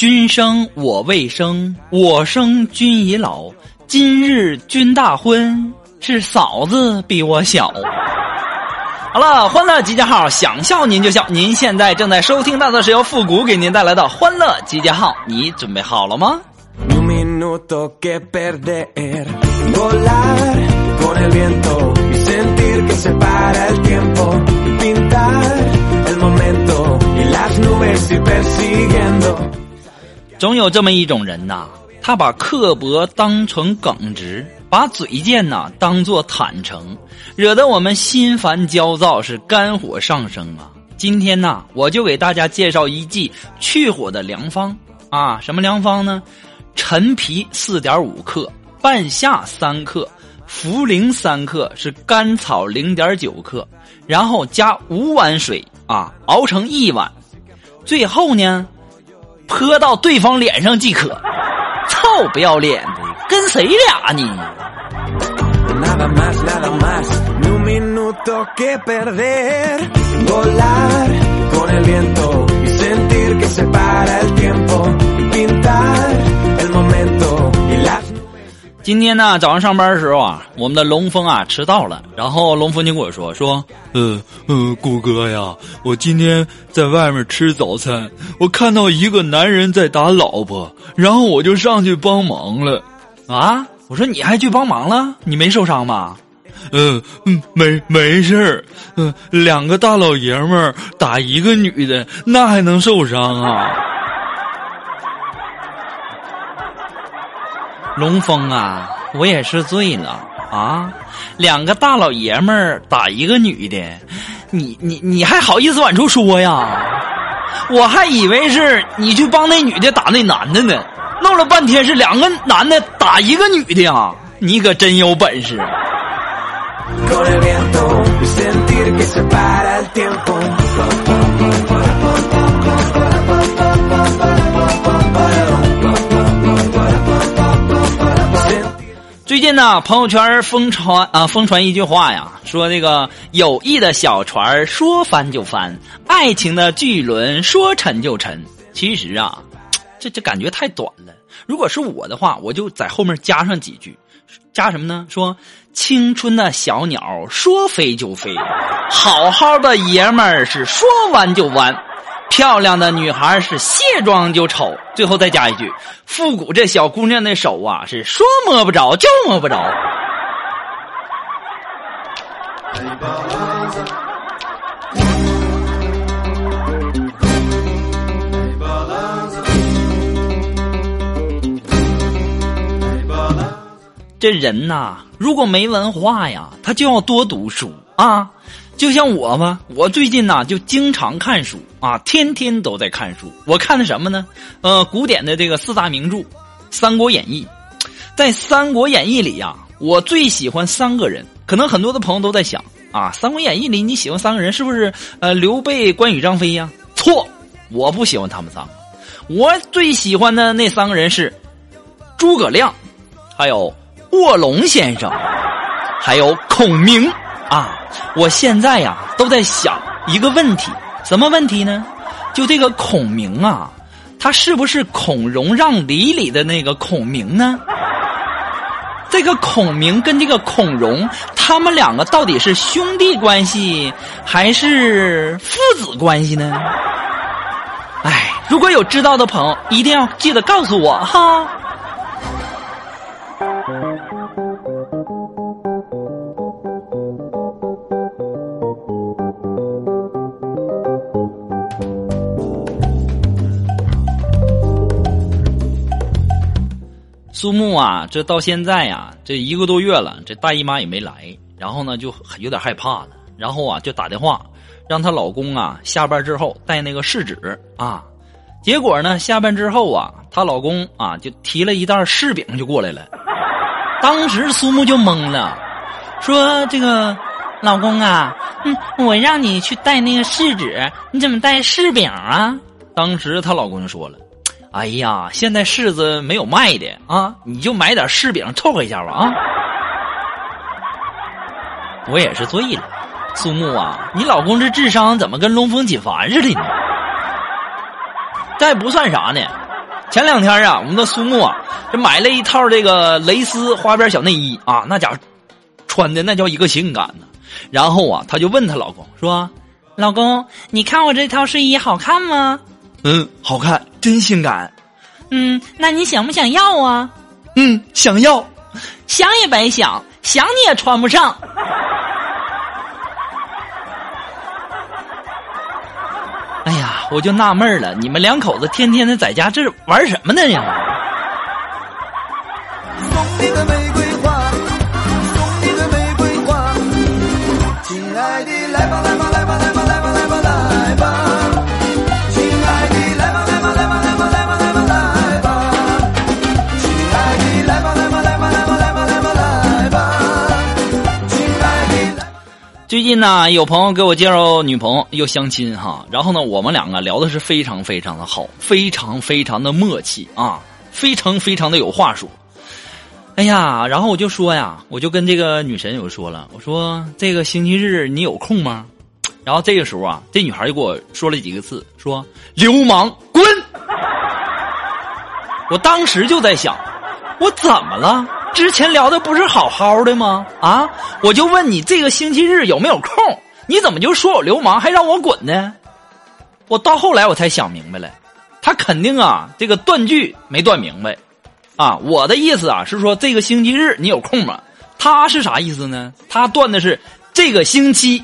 君生我未生，我生君已老。今日君大婚，是嫂子比我小。好了，欢乐集结号，想笑您就笑。您现在正在收听到的是由复古给您带来的欢乐集结号，你准备好了吗？总有这么一种人呐，他把刻薄当成耿直，把嘴贱呐当做坦诚，惹得我们心烦焦躁，是肝火上升啊！今天呐，我就给大家介绍一剂去火的良方啊！什么良方呢？陈皮四点五克，半夏三克，茯苓三克，是甘草零点九克，然后加五碗水啊，熬成一碗，最后呢。泼到对方脸上即可，臭不要脸的，跟谁俩呢？今天呢，早上上班的时候啊，我们的龙峰啊迟到了，然后龙峰就跟我说说，呃呃，谷哥呀，我今天在外面吃早餐，我看到一个男人在打老婆，然后我就上去帮忙了。啊，我说你还去帮忙了？你没受伤吧？嗯嗯，没没事儿。嗯，两个大老爷们打一个女的，那还能受伤啊？龙峰啊，我也是醉了啊！两个大老爷们儿打一个女的，你你你还好意思往出说呀？我还以为是你去帮那女的打那男的呢，弄了半天是两个男的打一个女的呀！你可真有本事！近呢，朋友圈疯传啊，疯传一句话呀，说这个友谊的小船说翻就翻，爱情的巨轮说沉就沉。其实啊，这这感觉太短了。如果是我的话，我就在后面加上几句，加什么呢？说青春的小鸟说飞就飞，好好的爷们儿是说弯就弯。漂亮的女孩是卸妆就丑，最后再加一句：复古这小姑娘的手啊，是说摸不着就摸不着。这人呐，如果没文化呀，他就要多读书啊。就像我吧，我最近呢就经常看书啊，天天都在看书。我看的什么呢？呃，古典的这个四大名著《三国演义》。在《三国演义》里呀，我最喜欢三个人。可能很多的朋友都在想啊，《三国演义》里你喜欢三个人是不是？呃，刘备、关羽、张飞呀？错，我不喜欢他们三个。我最喜欢的那三个人是诸葛亮，还有卧龙先生，还有孔明。啊，我现在呀都在想一个问题，什么问题呢？就这个孔明啊，他是不是孔融让梨里的那个孔明呢？这个孔明跟这个孔融，他们两个到底是兄弟关系还是父子关系呢？哎，如果有知道的朋友，一定要记得告诉我哈。苏木啊，这到现在呀，这一个多月了，这大姨妈也没来，然后呢就有点害怕了，然后啊就打电话让她老公啊下班之后带那个试纸啊，结果呢，下班之后啊，她老公啊就提了一袋柿饼就过来了。当时苏木就懵了，说：“这个老公啊，嗯，我让你去带那个试纸，你怎么带柿饼啊？”当时她老公就说了：“哎呀，现在柿子没有卖的啊，你就买点柿饼凑合一下吧啊。”我也是醉了，苏木啊，你老公这智商怎么跟龙凤锦凡似的呢？再不算啥呢，前两天啊，我们的苏木啊，这买了一套这个蕾丝花边小内衣啊，那家伙穿的那叫一个性感呢。然后啊，她就问她老公说：“老公，你看我这套睡衣好看吗？”“嗯，好看，真性感。”“嗯，那你想不想要啊？”“嗯，想要。”“想也白想，想你也穿不上。”哎呀，我就纳闷了，你们两口子天天的在家这是玩什么呢呀？最近呢，有朋友给我介绍女朋友，又相亲哈。然后呢，我们两个聊的是非常非常的好，非常非常的默契啊，非常非常的有话说。哎呀，然后我就说呀，我就跟这个女神有说了，我说这个星期日你有空吗？然后这个时候啊，这女孩就给我说了几个字，说流氓滚。我当时就在想，我怎么了？之前聊的不是好好的吗？啊，我就问你这个星期日有没有空？你怎么就说我流氓，还让我滚呢？我到后来我才想明白了，他肯定啊这个断句没断明白，啊，我的意思啊是说这个星期日你有空吗？他是啥意思呢？他断的是这个星期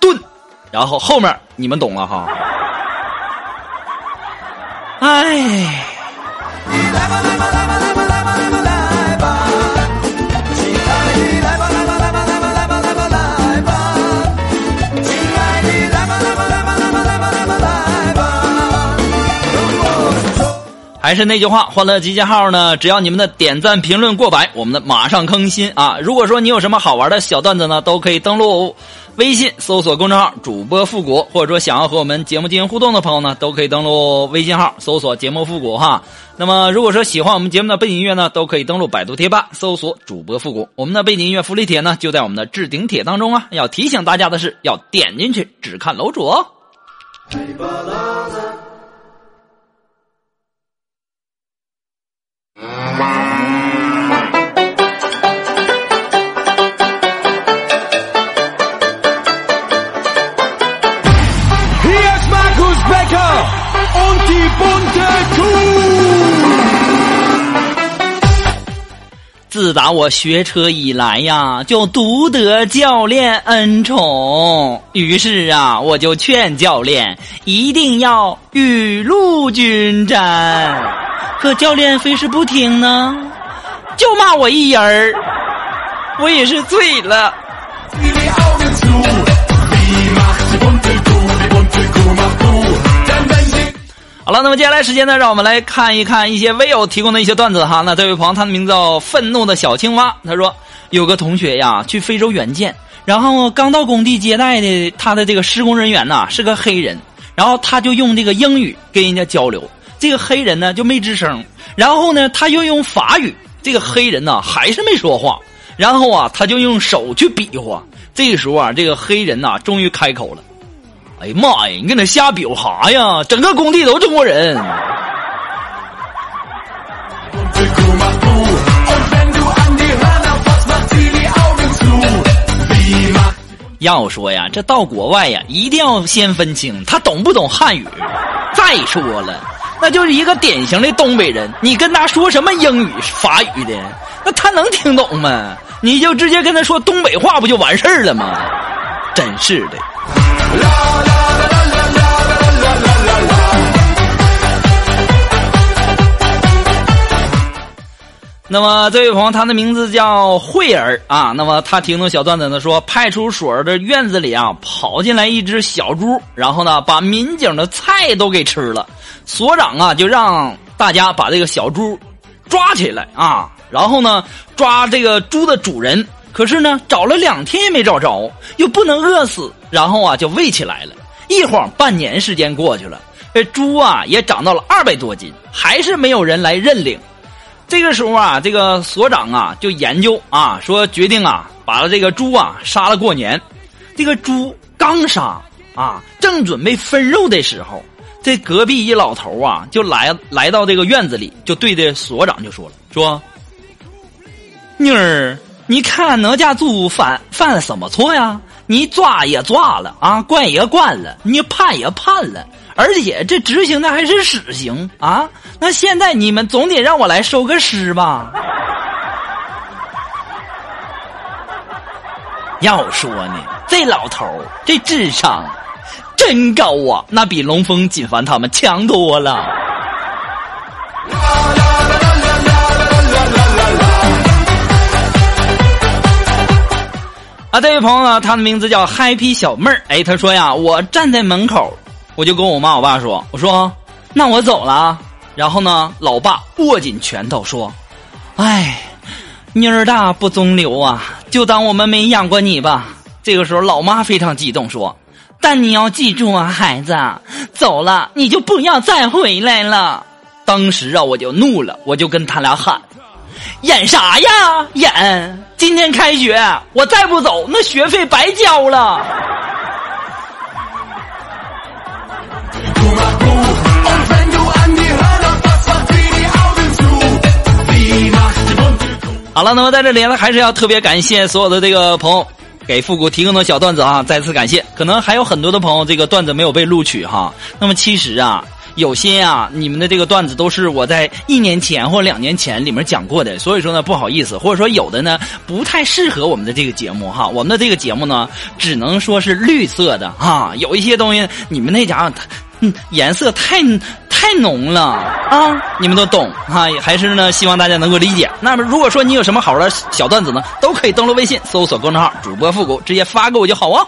顿，然后后面你们懂了哈。哎。还是那句话，欢乐集结号呢，只要你们的点赞评论过百，我们的马上更新啊！如果说你有什么好玩的小段子呢，都可以登录微信搜索公众号主播复古，或者说想要和我们节目进行互动的朋友呢，都可以登录微信号搜索节目复古哈。那么如果说喜欢我们节目的背景音乐呢，都可以登录百度贴吧搜索主播复古，我们的背景音乐福利帖呢就在我们的置顶帖当中啊。要提醒大家的是，要点进去只看楼主哦。自打我学车以来呀，就独得教练恩宠。于是啊，我就劝教练一定要雨露均沾。可教练非是不听呢，就骂我一人儿。我也是醉了。好了，那么接下来时间呢，让我们来看一看一些微友提供的一些段子哈。那这位朋友，他的名字叫愤怒的小青蛙，他说有个同学呀去非洲远见，然后刚到工地接待的他的这个施工人员呐是个黑人，然后他就用这个英语跟人家交流，这个黑人呢就没吱声，然后呢他又用法语，这个黑人呢还是没说话，然后啊他就用手去比划，这个时候啊这个黑人呐终于开口了。哎呀妈呀！你搁那瞎比划啥呀？整个工地都中国人。要说呀，这到国外呀，一定要先分清他懂不懂汉语。再说了，那就是一个典型的东北人，你跟他说什么英语、法语的，那他能听懂吗？你就直接跟他说东北话，不就完事儿了吗？真是的。那么这位朋友，他的名字叫慧儿啊。那么他听到小段子呢，说派出所的院子里啊，跑进来一只小猪，然后呢，把民警的菜都给吃了。所长啊就让大家把这个小猪抓起来啊，然后呢抓这个猪的主人。可是呢，找了两天也没找着，又不能饿死，然后啊就喂起来了。一晃半年时间过去了，这猪啊也长到了二百多斤，还是没有人来认领。这个时候啊，这个所长啊就研究啊，说决定啊把这个猪啊杀了过年。这个猪刚杀啊，正准备分肉的时候，这隔壁一老头啊就来来到这个院子里，就对着所长就说了：“说妮儿。”你看哪家猪犯犯了什么错呀？你抓也抓了啊，关也关了，你判也判了，而且这执行的还是死刑啊！那现在你们总得让我来收个尸吧？要说呢，这老头这智商真高啊，那比龙峰、锦凡他们强多了。啊，这位朋友呢，他的名字叫 Happy 小妹儿。哎，他说呀，我站在门口，我就跟我妈我爸说，我说那我走了。然后呢，老爸握紧拳头说：“哎，妮儿大不中留啊，就当我们没养过你吧。”这个时候，老妈非常激动说：“但你要记住啊，孩子，走了你就不要再回来了。”当时啊，我就怒了，我就跟他俩喊。演啥呀？演！今天开学，我再不走，那学费白交了。好了，那么在这里呢，还是要特别感谢所有的这个朋友给复古提供的小段子啊，再次感谢。可能还有很多的朋友，这个段子没有被录取哈。那么其实啊。有些啊，你们的这个段子都是我在一年前或两年前里面讲过的，所以说呢不好意思，或者说有的呢不太适合我们的这个节目哈。我们的这个节目呢，只能说是绿色的哈。有一些东西你们那家伙，嗯，颜色太太浓了啊，你们都懂哈。还是呢，希望大家能够理解。那么如果说你有什么好的小段子呢，都可以登录微信搜索公众号主播复古，直接发给我就好啊。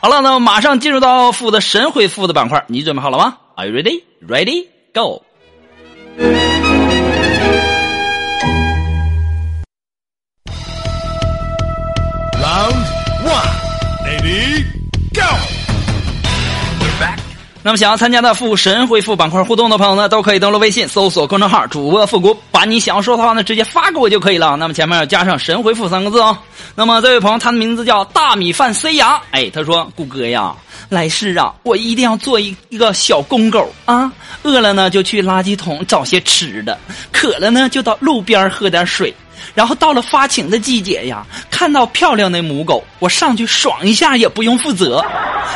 好了，那么马上进入到复的神回复的板块，你准备好了吗？Are you ready? Ready? Go. Round one. 那么想要参加的复神回复板块互动的朋友呢，都可以登录微信搜索公众号主播复古，把你想要说的话呢直接发给我就可以了。那么前面要加上神回复三个字哦。那么这位朋友他的名字叫大米饭塞牙，哎，他说顾哥呀，来世啊，我一定要做一一个小公狗啊，饿了呢就去垃圾桶找些吃的，渴了呢就到路边喝点水。然后到了发情的季节呀，看到漂亮的母狗，我上去爽一下也不用负责。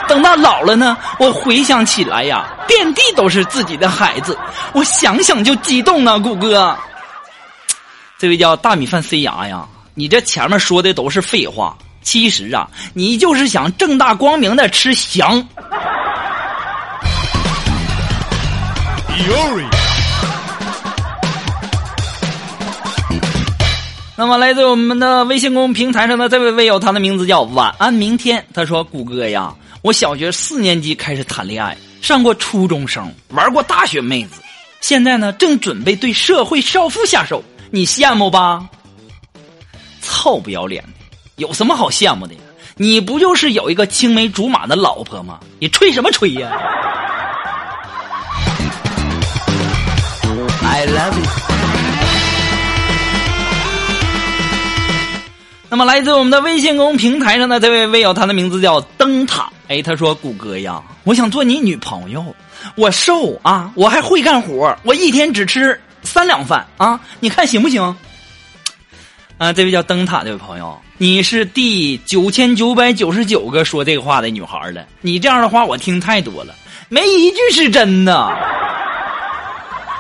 等到老了呢，我回想起来呀，遍地都是自己的孩子，我想想就激动呢，谷哥。这位叫大米饭塞牙呀，你这前面说的都是废话，其实啊，你就是想正大光明的吃翔。那么，来自我们的微信公平台上的这位微友，他的名字叫晚安明天。他说：“谷歌呀，我小学四年级开始谈恋爱，上过初中生，玩过大学妹子，现在呢，正准备对社会少妇下手。你羡慕吧？臭不要脸的，有什么好羡慕的呀？你不就是有一个青梅竹马的老婆吗？你吹什么吹呀？I love you。”那么，来自我们的微信公平台上的这位微友，他的名字叫灯塔。哎，他说：“谷歌呀，我想做你女朋友。我瘦啊，我还会干活，我一天只吃三两饭啊，你看行不行？”啊，这位叫灯塔这位朋友，你是第九千九百九十九个说这个话的女孩了。你这样的话我听太多了，没一句是真的。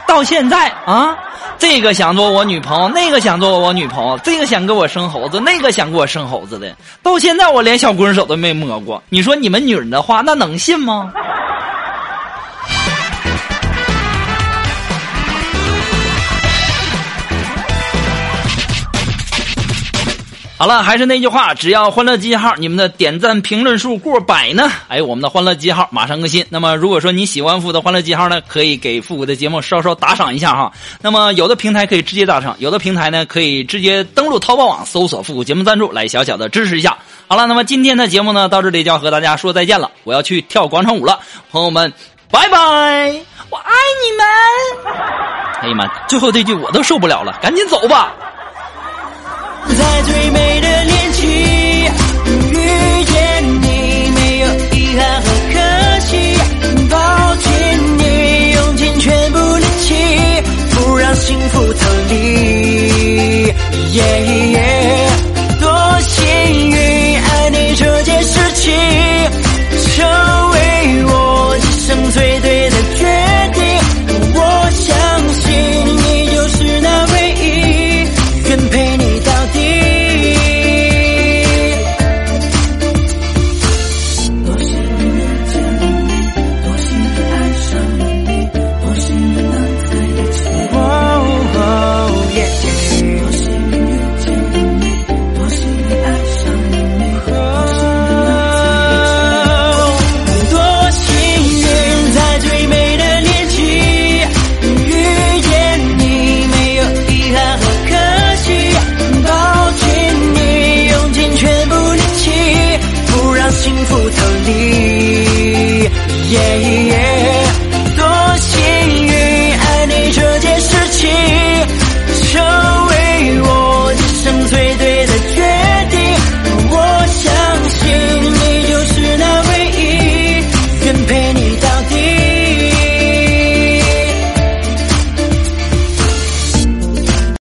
到现在啊。这个想做我女朋友，那个想做我女朋友，这个想给我生猴子，那个想给我生猴子的，到现在我连小棍手都没摸过。你说你们女人的话，那能信吗？好了，还是那句话，只要欢乐集结号你们的点赞评论数过百呢，哎，我们的欢乐集结号马上更新。那么，如果说你喜欢复古的欢乐集结号呢，可以给复古的节目稍稍打赏一下哈。那么，有的平台可以直接打赏，有的平台呢可以直接登录淘宝网搜索复古节目赞助来小小的支持一下。好了，那么今天的节目呢到这里就要和大家说再见了，我要去跳广场舞了，朋友们，拜拜，我爱你们。哎呀妈，最后这句我都受不了了，赶紧走吧。在最美的年纪遇见你，没有遗憾和可惜，抱紧你，用尽全部力气，不让幸福逃离。耶耶，